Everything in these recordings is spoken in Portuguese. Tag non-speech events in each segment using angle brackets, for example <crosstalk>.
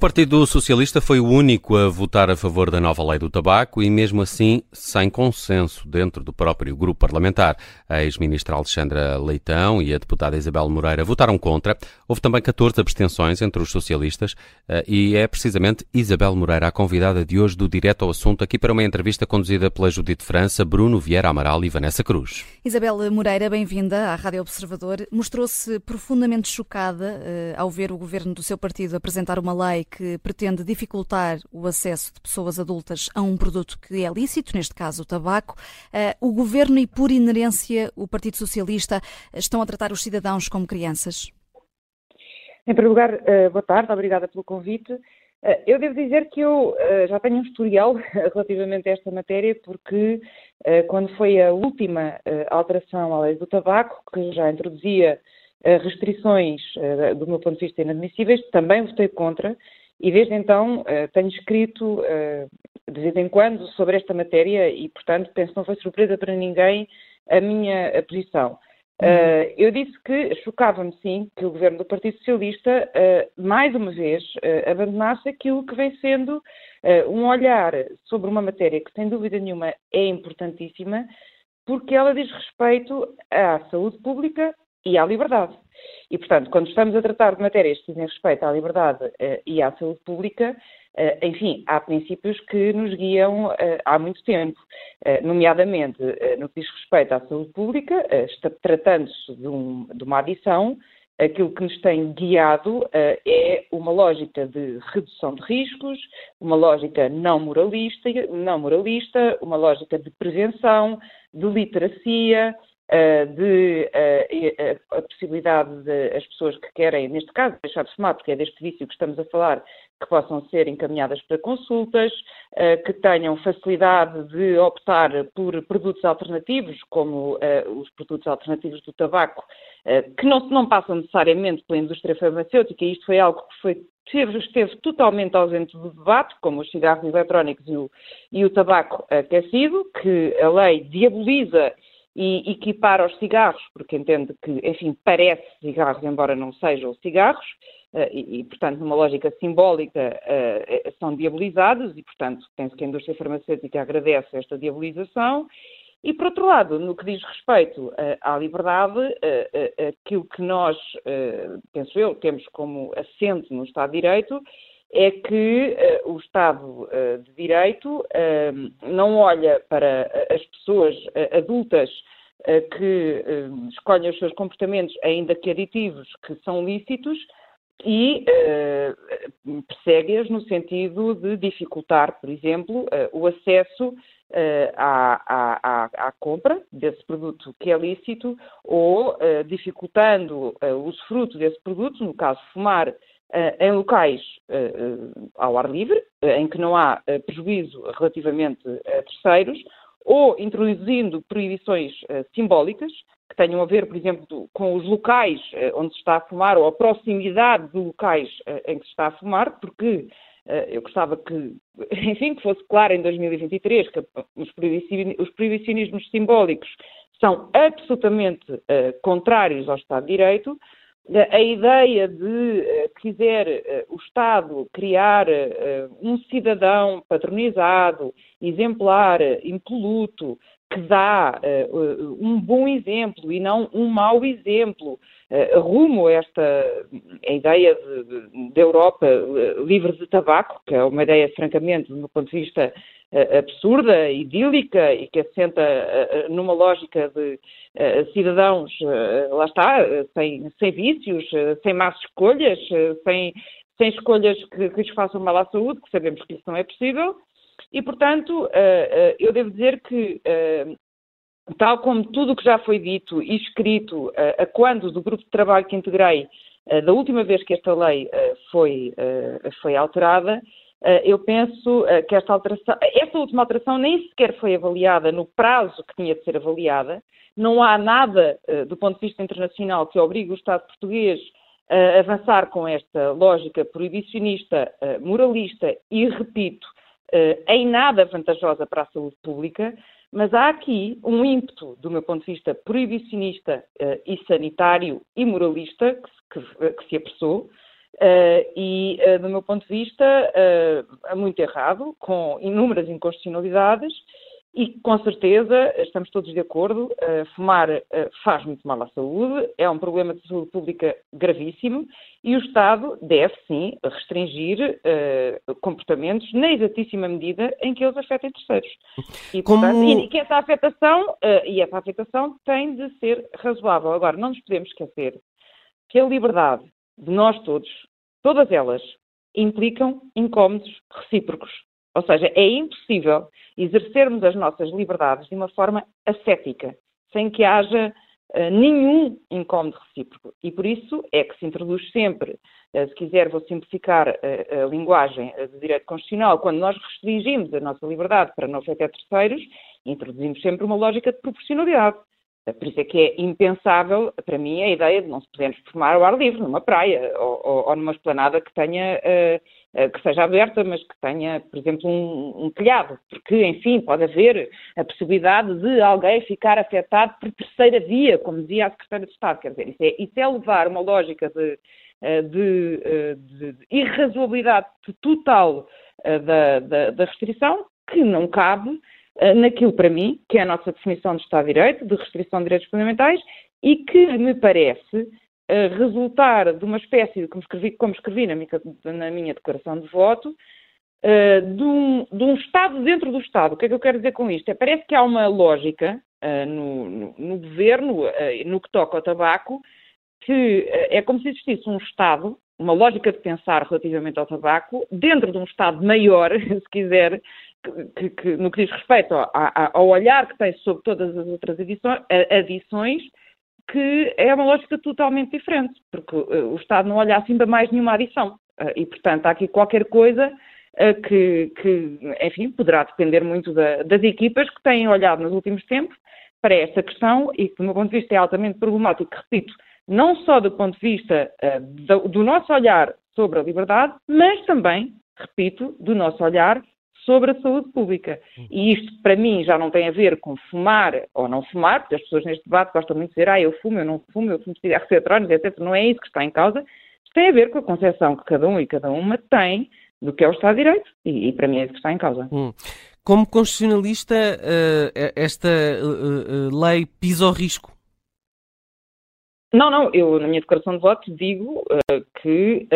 Partido Socialista foi o único a votar a favor da nova lei do tabaco e, mesmo assim, sem consenso dentro do próprio grupo parlamentar. A ex-ministra Alexandra Leitão e a deputada Isabel Moreira votaram contra. Houve também 14 abstenções entre os socialistas eh, e é precisamente Isabel Moreira a convidada de hoje do Direto ao Assunto, aqui para uma entrevista conduzida pela Judite França, Bruno Vieira Amaral e Vanessa Cruz. Isabel Moreira, bem-vinda à Rádio Observador. Mostrou-se profundamente chocada uh, ao ver o governo do seu partido apresentar uma lei que pretende dificultar o acesso de pessoas adultas a um produto que é lícito, neste caso o tabaco. Uh, o governo e, por inerência, o Partido Socialista estão a tratar os cidadãos como crianças? Em primeiro lugar, uh, boa tarde, obrigada pelo convite. Uh, eu devo dizer que eu já tenho um historial <laughs> relativamente a esta matéria, porque quando foi a última alteração à lei do tabaco, que já introduzia restrições, do meu ponto de vista, inadmissíveis, também votei contra e desde então uh, tenho escrito uh, de vez em quando sobre esta matéria e, portanto, penso que não foi surpresa para ninguém a minha posição. Uh, eu disse que chocava-me, sim, que o governo do Partido Socialista, mais uma vez, abandonasse aquilo que vem sendo um olhar sobre uma matéria que, sem dúvida nenhuma, é importantíssima, porque ela diz respeito à saúde pública e à liberdade. E, portanto, quando estamos a tratar de matérias que dizem respeito à liberdade uh, e à saúde pública, uh, enfim, há princípios que nos guiam uh, há muito tempo, nomeadamente no que diz respeito à saúde pública, tratando-se de, um, de, uma adição, aquilo que nos tem guiado é uma lógica de redução de riscos, uma lógica não moralista, não moralista uma lógica de prevenção, de literacia, de uh, a possibilidade de as pessoas que querem, neste caso, deixar de fumar, porque é deste vício que estamos a falar, que possam ser encaminhadas para consultas, que tenham facilidade de optar por produtos alternativos, como os produtos alternativos do tabaco, que não, não passam necessariamente pela indústria farmacêutica, isto foi algo que foi esteve, esteve, totalmente ausente do debate, como os cigarros eletrónicos e o, e o tabaco aquecido, que a lei diaboliza e equipar aos cigarros, porque entende que, enfim, parece cigarros, embora não sejam cigarros, uh, e, e, portanto, numa lógica simbólica, uh, são diabolizados, e, portanto, penso que a indústria farmacêutica agradece esta diabolização. E, por outro lado, no que diz respeito à liberdade, aquilo que nós, penso eu, temos como assente no Estado de Direito é que uh, o Estado uh, de Direito uh, não olha para as pessoas adultas que escolhem os seus comportamentos, ainda que aditivos, que são lícitos, e persegue-as no sentido de dificultar, por exemplo, o acesso à, à, à, compra desse produto que é lícito ou dificultando o usufruto desse produto, no caso fumar, em locais uh, ao ar livre, em que não há prejuízo relativamente a terceiros, ou introduzindo proibições simbólicas, que tenham a ver, por exemplo, com os locais onde se está a fumar, ou a proximidade de locais em que se está a fumar, porque eu gostava que, <laughs> enfim, que fosse claro em 2023 que os proibicionismos simbólicos são absolutamente contrários ao Estado de Direito, a ideia de eh, quiser eh, o Estado criar eh, um cidadão patronizado, exemplar, impoluto, que dá um bom exemplo e não um mau exemplo, rumo a esta a ideia da Europa livre de tabaco, que é uma ideia, francamente, do meu ponto de vista, absurda, idílica e que assenta numa lógica de cidadãos, lá está, sem, sem vícios, sem más escolhas, sem, sem escolhas que, que lhes façam mal à saúde, que sabemos que isso não é possível. E, portanto, eu devo dizer que tal como tudo o que já foi dito e escrito a quando do grupo de trabalho que integrei da última vez que esta lei foi, foi alterada, eh, eu penso eh, que esta alteração, esta última alteração nem sequer foi avaliada no prazo que tinha de ser avaliada. Não há nada, eh, do ponto de vista internacional, que obrigue o Estado português a avançar com esta lógica proibicionista, moralista e, repito, em nada vantajosa para a saúde pública, mas há aqui um ímpeto, do meu ponto de vista, proibicionista e sanitário e moralista que que, que se apressou, Uh, e, uh, do meu ponto de vista, uh, muito errado, com inúmeras inconstitucionalidades, e com certeza estamos todos de acordo, uh, fumar uh, faz muito mal à saúde, é um problema de saúde pública gravíssimo e o Estado deve sim restringir uh, comportamentos na exatíssima medida em que eles afetem terceiros. E, Como... portanto, e que essa afetação, e essa afetação tem de ser razoável. Agora, não nos podemos esquecer que a liberdade de nós todos, todas elas, implicam incómodos recíprocos. Ou seja, é impossível exercermos as nossas liberdades de uma forma ascética, sem que haja uh, nenhum incómodo recíproco. E por isso é que se introduz sempre, uh, se quiser, vou simplificar uh, a linguagem do direito constitucional, quando nós restringimos a nossa liberdade para não afetar terceiros, introduzimos sempre uma lógica de proporcionalidade. Por isso é que é impensável, para mim, a ideia de não se podermos formar ao ar livre, numa praia ou, ou, ou numa esplanada que tenha, uh, que seja aberta, mas que tenha, por exemplo, um, um, telhado, porque, enfim, pode haver a possibilidade de alguém ficar afetado por terceira via, como dizia a Secretária de Estado. Quer dizer, isso é, isso é levar uma lógica de, uh, de, de, de irrazoabilidade total da, da, da restrição que não cabe eh, naquilo para mim, que é a nossa definição de Estado de Direito, de restrição de direitos fundamentais, e que me parece resultar de uma espécie, como escrevi, como escrevi na, minha, na minha declaração de voto, uh, de, um, de, um, Estado dentro do Estado. O que é que eu quero dizer com isto? É, parece que há uma lógica uh, no, no, no, governo, no que toca ao tabaco, que é como se existisse um Estado, uma lógica de pensar relativamente ao tabaco, dentro de um Estado maior, <laughs> se quiser, que, que, no que diz respeito ao, ao, olhar que tem sobre todas as outras adições, que é uma lógica totalmente diferente, porque uh, o Estado não olha para mais nenhuma adição. Uh, e, portanto, há aqui qualquer coisa uh, que, que, enfim, poderá depender muito da, das equipas que têm olhado nos últimos tempos para esta questão e que, do meu ponto de vista, é altamente problemático, repito, não só do ponto de vista do, do nosso olhar sobre a liberdade, mas também, repito, do nosso olhar sobre a saúde pública. E isto, para mim, já não tem a ver com fumar ou não fumar, porque as pessoas neste debate gostam muito de dizer, ah, eu fumo, eu não fumo, eu fumo cigarros eletrónicos, etc. Não é isso que está em causa. Isto tem a ver com a concepção que cada um e cada uma tem do que é o Estado de Direito. E, e para mim é isso que está em causa. Hum. Como constitucionalista, uh, esta uh, uh, lei pisa o risco? Não, não, eu na minha declaração de voto digo que,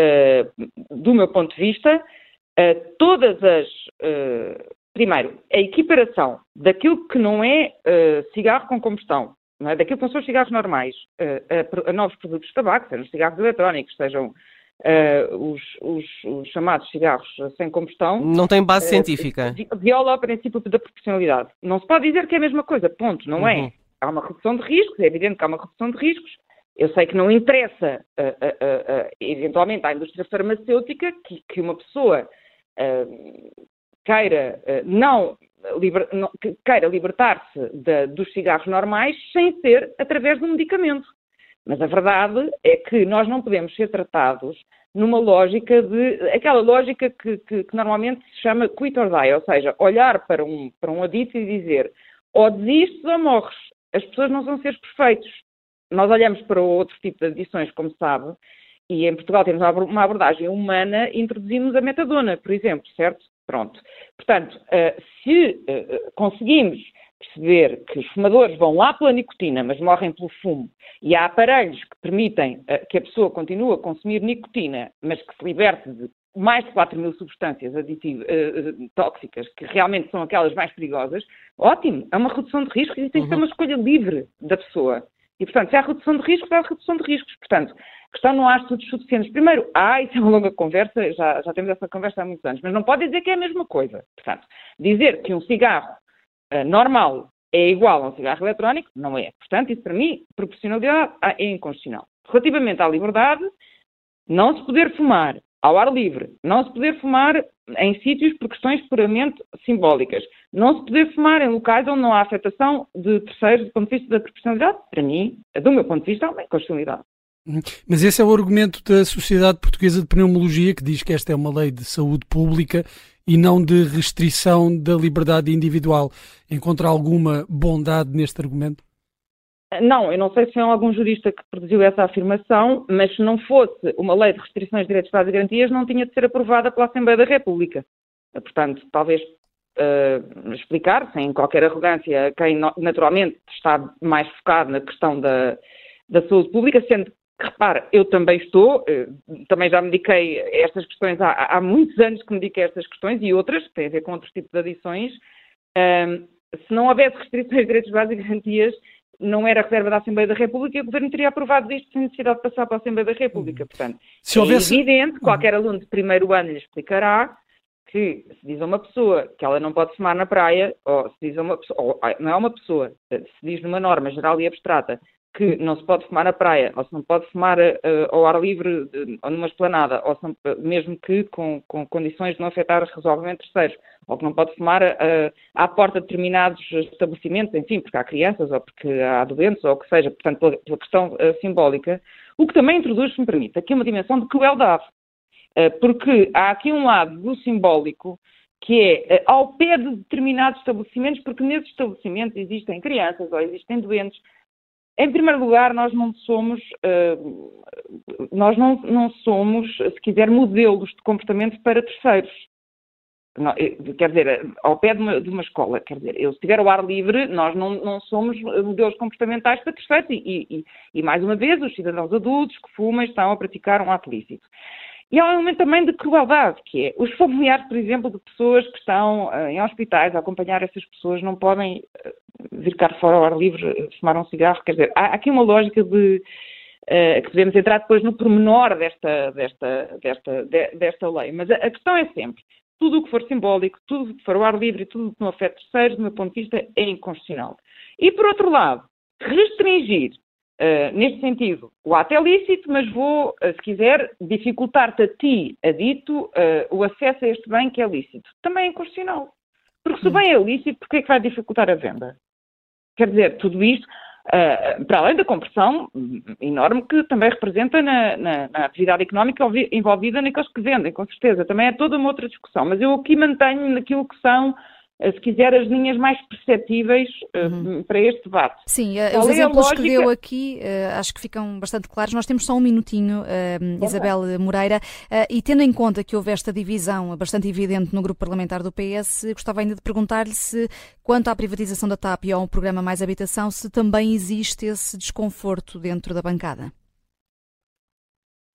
do meu ponto de vista, uh, todas as. Uh, primeiro, a equiparação daquilo que não é uh, cigarro com combustão, é? daquilo que não são os cigarros normais, a, a, novos produtos de tabaco, sejam cigarros eletrónicos, sejam os, os, os, chamados cigarros sem combustão. Não tem base científica. Viola o princípio da proporcionalidade. Não se pode dizer que é a mesma coisa, ponto, não é? uhum. é? Há uma redução de riscos, é evidente que há uma redução de riscos, eu sei que não interessa, uh, uh, uh, eventualmente, à indústria farmacêutica que, que uma pessoa queira não, liber, queira libertar-se dos cigarros normais sem ser através de um medicamento. Mas a verdade é que nós não podemos ser tratados numa lógica de. aquela lógica que, que, que, normalmente se chama quit or die, ou seja, olhar para um, para um adito e dizer ou desistes ou morres. As pessoas não são seres perfeitos. Nós olhamos para outro tipo de adições, como sabe, e em Portugal temos uma abordagem humana, introduzimos a metadona, por exemplo, certo? Pronto. Portanto, eh, se eh, conseguimos perceber que os fumadores vão lá pela nicotina, mas morrem pelo fumo, e há aparelhos que permitem eh, que a pessoa continue a consumir nicotina, mas que se liberte de mais de 4 mil substâncias aditivas, tóxicas, que realmente são aquelas mais perigosas, ótimo, é uma redução de riscos e tem que ser uhum. uma escolha livre da pessoa. E, portanto, se há redução de riscos, há redução de riscos. Portanto, questão não há estudos suficientes. Primeiro, há, <laughs> isso é uma longa conversa, já, já temos essa conversa há muitos anos, mas não pode dizer que é a mesma coisa. Portanto, dizer que um cigarro uh, normal é igual a um cigarro eletrónico, não é. Portanto, isso para mim, proporcionalidade é inconstitucional. Relativamente à liberdade, não se poder fumar ao ar livre, não se poder fumar em sítios por questões puramente simbólicas, não se poder fumar em locais onde não há afetação de terceiros do ponto de vista da proporcionalidade, para mim, do meu ponto de vista, é uma inconstitucionalidade. Mas esse é o argumento da Sociedade Portuguesa de Pneumologia, que diz que esta é uma lei de saúde pública e não de restrição da liberdade individual. Encontra alguma bondade neste argumento? Não, eu não sei se foi algum jurista que produziu essa afirmação, mas se não fosse uma lei de restrições de direitos básicos e garantias, não tinha de ser aprovada pela Assembleia da República. Portanto, talvez uh, explicar, sem qualquer arrogância, quem naturalmente está mais focado na questão da, da saúde pública, sendo que, repare, eu também estou, uh, também já me dediquei a estas questões, há, há, muitos anos que me dediquei a estas questões e outras, que têm a ver com outros tipos de adições. Uh, se não houvesse restrições de direitos básicos e garantias, não era reserva da Assembleia da República e o Governo teria aprovado isto sem necessidade de passar para a Assembleia da República. Uhum. Portanto, se houvesse... é evidente, qualquer aluno de primeiro ano lhe explicará que se diz a uma pessoa que ela não pode fumar na praia, ou se diz a uma pessoa, ou, não é uma pessoa, se diz numa norma geral e abstrata que não se pode fumar na praia, ou se não pode fumar uh, ao ar livre ou numa esplanada, ou se, mesmo que com, com, condições de não afetar razoavelmente terceiros, ou que não pode fumar uh, à porta de determinados estabelecimentos, enfim, porque há crianças, ou porque há doentes, ou o que seja, portanto, pela, pela questão uh, simbólica, o que também introduz, se me permite, aqui uma dimensão de crueldade, porque há aqui um lado do simbólico que é ao pé de determinados estabelecimentos, porque nesses estabelecimentos existem crianças ou existem doentes, em primeiro lugar, nós não somos, uh, nós não, não, somos, se quiser, modelos de comportamento para terceiros. Não, eh, quer dizer, ao pé de uma, de uma, escola, quer dizer, eu se estiver ao ar livre, nós não, não somos modelos comportamentais para terceiros e, e, e, mais uma vez, os cidadãos adultos que fumam estão a praticar um ato lícito. E há um elemento também de crueldade, que é os familiares, por exemplo, de pessoas que estão uh, em hospitais a acompanhar essas pessoas não podem uh, vir cá fora ao ar livre uh, fumar um cigarro. Quer dizer, há, há aqui uma lógica de uh, que podemos entrar depois no pormenor desta, desta, desta, de, desta lei. Mas a, a, questão é sempre, tudo o que for simbólico, tudo o que for ao ar livre e tudo o que não afeta terceiros, do meu ponto de vista, é inconstitucional. E por outro lado, restringir Uh, neste sentido, o ato é lícito, mas vou, uh, se quiser, dificultar-te a ti, adito, uh, o acesso a este bem que é lícito. Também é inconstitucional. Porque se o bem é lícito, porquê é que vai dificultar a venda? Quer dizer, tudo isto, para além da compressão enorme que também representa na, na, na, atividade económica envolvida naqueles que vendem, com certeza. Também é toda uma outra discussão. Mas eu aqui mantenho naquilo que são eh, se quiser, as linhas mais perceptíveis uh, uhum. para este debate. Sim, uh, os é exemplos lógica... que deu aqui uh, acho que ficam bastante claros. Nós temos só um minutinho, Isabel Moreira, e tendo em conta que houve esta divisão bastante evidente no grupo parlamentar do PS, gostava ainda de perguntar-lhe se, quanto à privatização da TAP e ao programa Mais Habitação, se também existe esse desconforto dentro da bancada.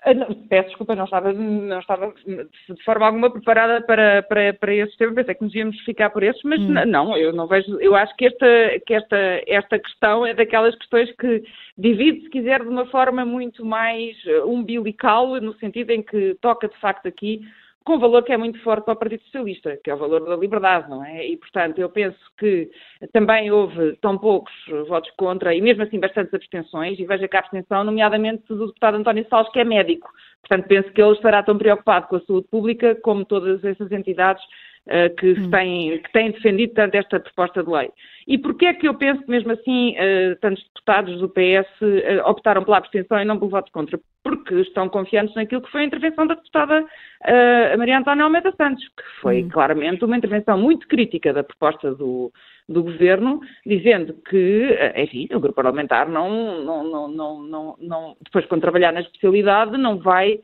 Ah, peço desculpa, não estava, não estava de forma alguma preparada para, para, para esse tema, pensei que nos íamos ficar por esses, mas hum. não, eu não vejo, eu acho que esta, que esta, esta questão é daquelas questões que divide, se quiser, de uma forma muito mais umbilical, no sentido em que toca de facto aqui com um valor que é muito forte para o Partido Socialista, que é o valor da liberdade, não é? E, portanto, eu penso que também houve tão poucos votos contra e, mesmo assim, bastantes abstenções, e veja que a abstenção, nomeadamente do deputado António Salles, que é médico. Portanto, penso que ele estará tão preocupado com a saúde pública como todas essas entidades uh, que, hum. têm, que têm defendido tanto esta proposta de lei. E porquê é que eu penso que, mesmo assim, uh, tantos deputados do PS uh, eh, optaram pela abstenção e não pelo voto contra? Porque estão confiantes naquilo que foi a intervenção da deputada uh, Maria Antónia Almeida Santos, que foi hum. claramente uma intervenção muito crítica da proposta do, do governo, dizendo que, enfim, o grupo parlamentar não, não, não, não, não, não depois, quando trabalhar na especialidade, não vai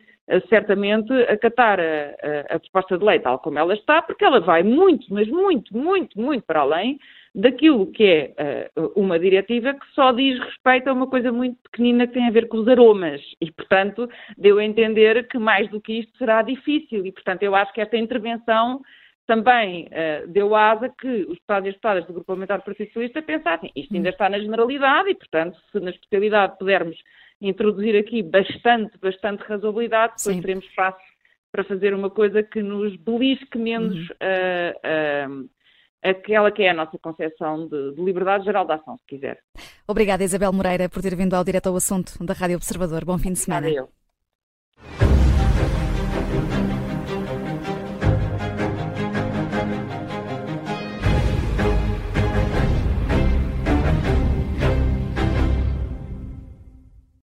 certamente acatar a, a, a, proposta de lei tal como ela está, porque ela vai muito, mas muito, muito, muito para além daquilo que é uh, uma diretiva que só diz respeito a uma coisa muito pequenina que tem a ver com os aromas. E, portanto, deu a entender que mais do que isto será difícil. E, portanto, eu acho que esta intervenção também uh, deu asa que os deputados e as deputadas do Grupo Parlamentar do Partido Socialista pensassem isto ainda está na generalidade e, portanto, se na especialidade pudermos introduzir aqui bastante, bastante razoabilidade, depois Sim. teremos espaço para fazer uma coisa que nos belisque menos uhum. uh, uh, aquela que é a nossa concepção de, de, liberdade geral de ação, se quiser. Obrigada, Isabel Moreira, por ter vindo ao direto ao assunto da Rádio Observador. Bom fim de semana. Obrigada eu.